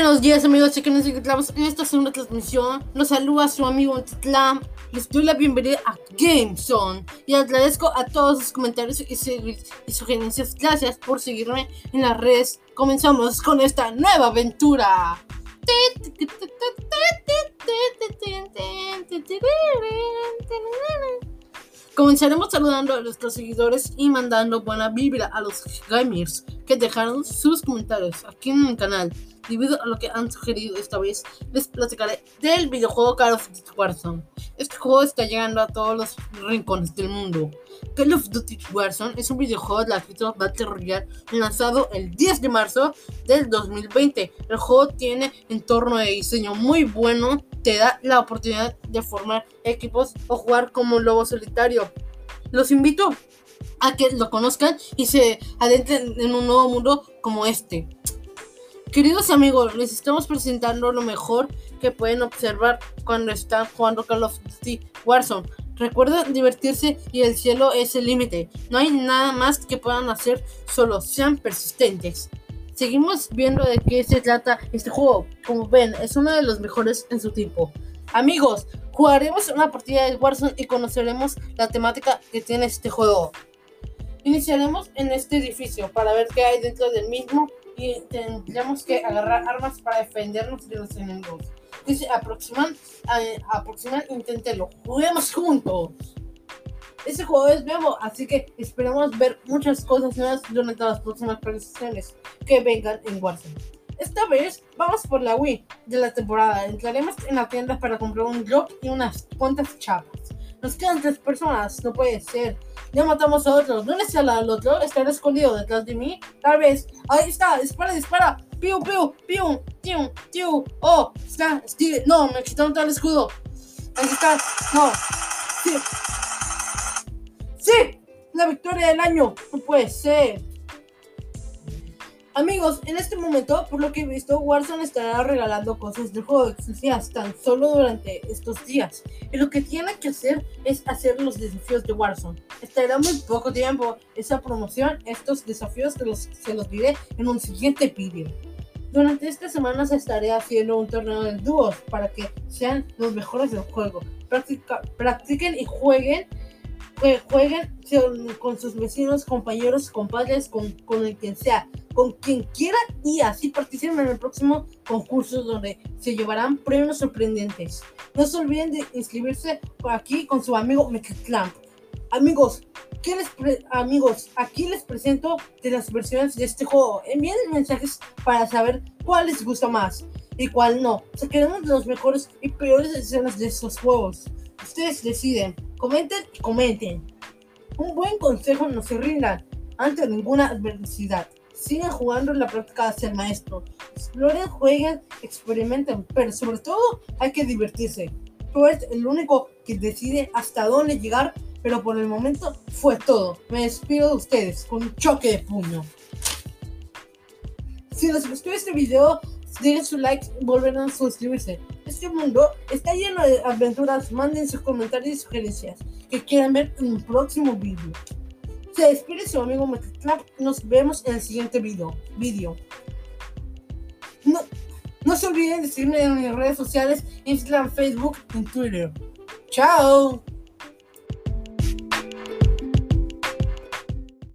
Buenos días amigos, que nos encontramos en esta segunda transmisión. Nos saluda su amigo Titlam. Les doy la bienvenida a GameZone y agradezco a todos sus comentarios y, sugerencias. Gracias por seguirme en las redes. Comenzamos con esta nueva aventura. Comenzaremos saludando a nuestros seguidores y mandando buena vibra a los gamers que dejaron sus comentarios aquí en el canal. Debido a lo que han sugerido esta vez, les platicaré del videojuego Call of Duty Warzone. Este juego está llegando a todos los rincones del mundo. Call of Duty Warzone es un videojuego de la gratuito Battle Royale lanzado el 10 de marzo del 2020. El juego tiene entorno de diseño muy bueno te da la oportunidad de formar equipos o jugar como un lobo solitario. Los invito a que lo conozcan y se adentren en un nuevo mundo como este. Queridos amigos, les estamos presentando lo mejor que pueden observar cuando están jugando Call of Duty Warzone. Recuerden divertirse y el cielo es el límite. No hay nada más que puedan hacer, solo sean persistentes. Seguimos viendo de qué se trata este juego. Como ven, es uno de los mejores en su tipo. Amigos, jugaremos una partida de Warzone y conoceremos la temática que tiene este juego. Iniciaremos en este edificio para ver qué hay dentro del mismo y tendremos que agarrar armas para defendernos de los enemigos. Dice aproximar, eh, aproximar, inténtelo. Juguemos juntos. Este juego es nuevo, así que esperamos ver muchas cosas nuevas durante las próximas actualizaciones que vengan en Warzone. Esta vez vamos por la Wii de la temporada. Entraremos en la tienda para comprar un drop y unas cuantas chapas. Nos quedan tres personas, no puede ser. Ya matamos a otro. ¿Dónde está el otro? ¿Estará escondido detrás de mí? Tal vez. Ahí está, dispara, dispara. Piu, piu, piu, tiu, tiu. Oh, está, Steve. No, me quitaron todo el escudo. Ahí está. No. Sí. ¡Sí! ¡La victoria del año! No puede ser. Amigos, en este momento, por lo que he visto, Warzone estará regalando cosas del juego exclusivas tan solo durante estos días. Y lo que tienen que hacer es hacer los desafíos de Warzone. Estará muy poco tiempo esa promoción, estos desafíos se los, se los diré en un siguiente vídeo. Durante estas semanas estaré haciendo un torneo de dúos para que sean los mejores del juego. practiquen y jueguen jueguen con sus vecinos, compañeros, compadres, con, con el quien sea, con quien quiera y así participen en el próximo concurso donde se llevarán premios sorprendentes. No se olviden de inscribirse aquí con su amigo Mecatlamp. Amigos, ¿qué les amigos, aquí les presento de las versiones de este juego. Envíen mensajes para saber cuál les gusta más y cuál no. Se queremos los mejores y peores escenas de estos juegos. Ustedes deciden. Comenten y comenten. Un buen consejo no se rindan ante ninguna adversidad. Sigan jugando en la práctica de ser maestro. Exploren, jueguen, experimenten, pero sobre todo hay que divertirse. Tú eres el único que decide hasta dónde llegar, pero por el momento fue todo. Me despido de ustedes con un choque de puño. Si les gustó este video, dejen su like volverán a suscribirse. Este mundo está lleno de aventuras. Manden sus comentarios y sugerencias que quieran ver en un próximo vídeo. Se despide su amigo Metaclap. Nos vemos en el siguiente video. video. No, no se olviden de seguirme en mis redes sociales, Instagram, Facebook y Twitter. ¡Chao!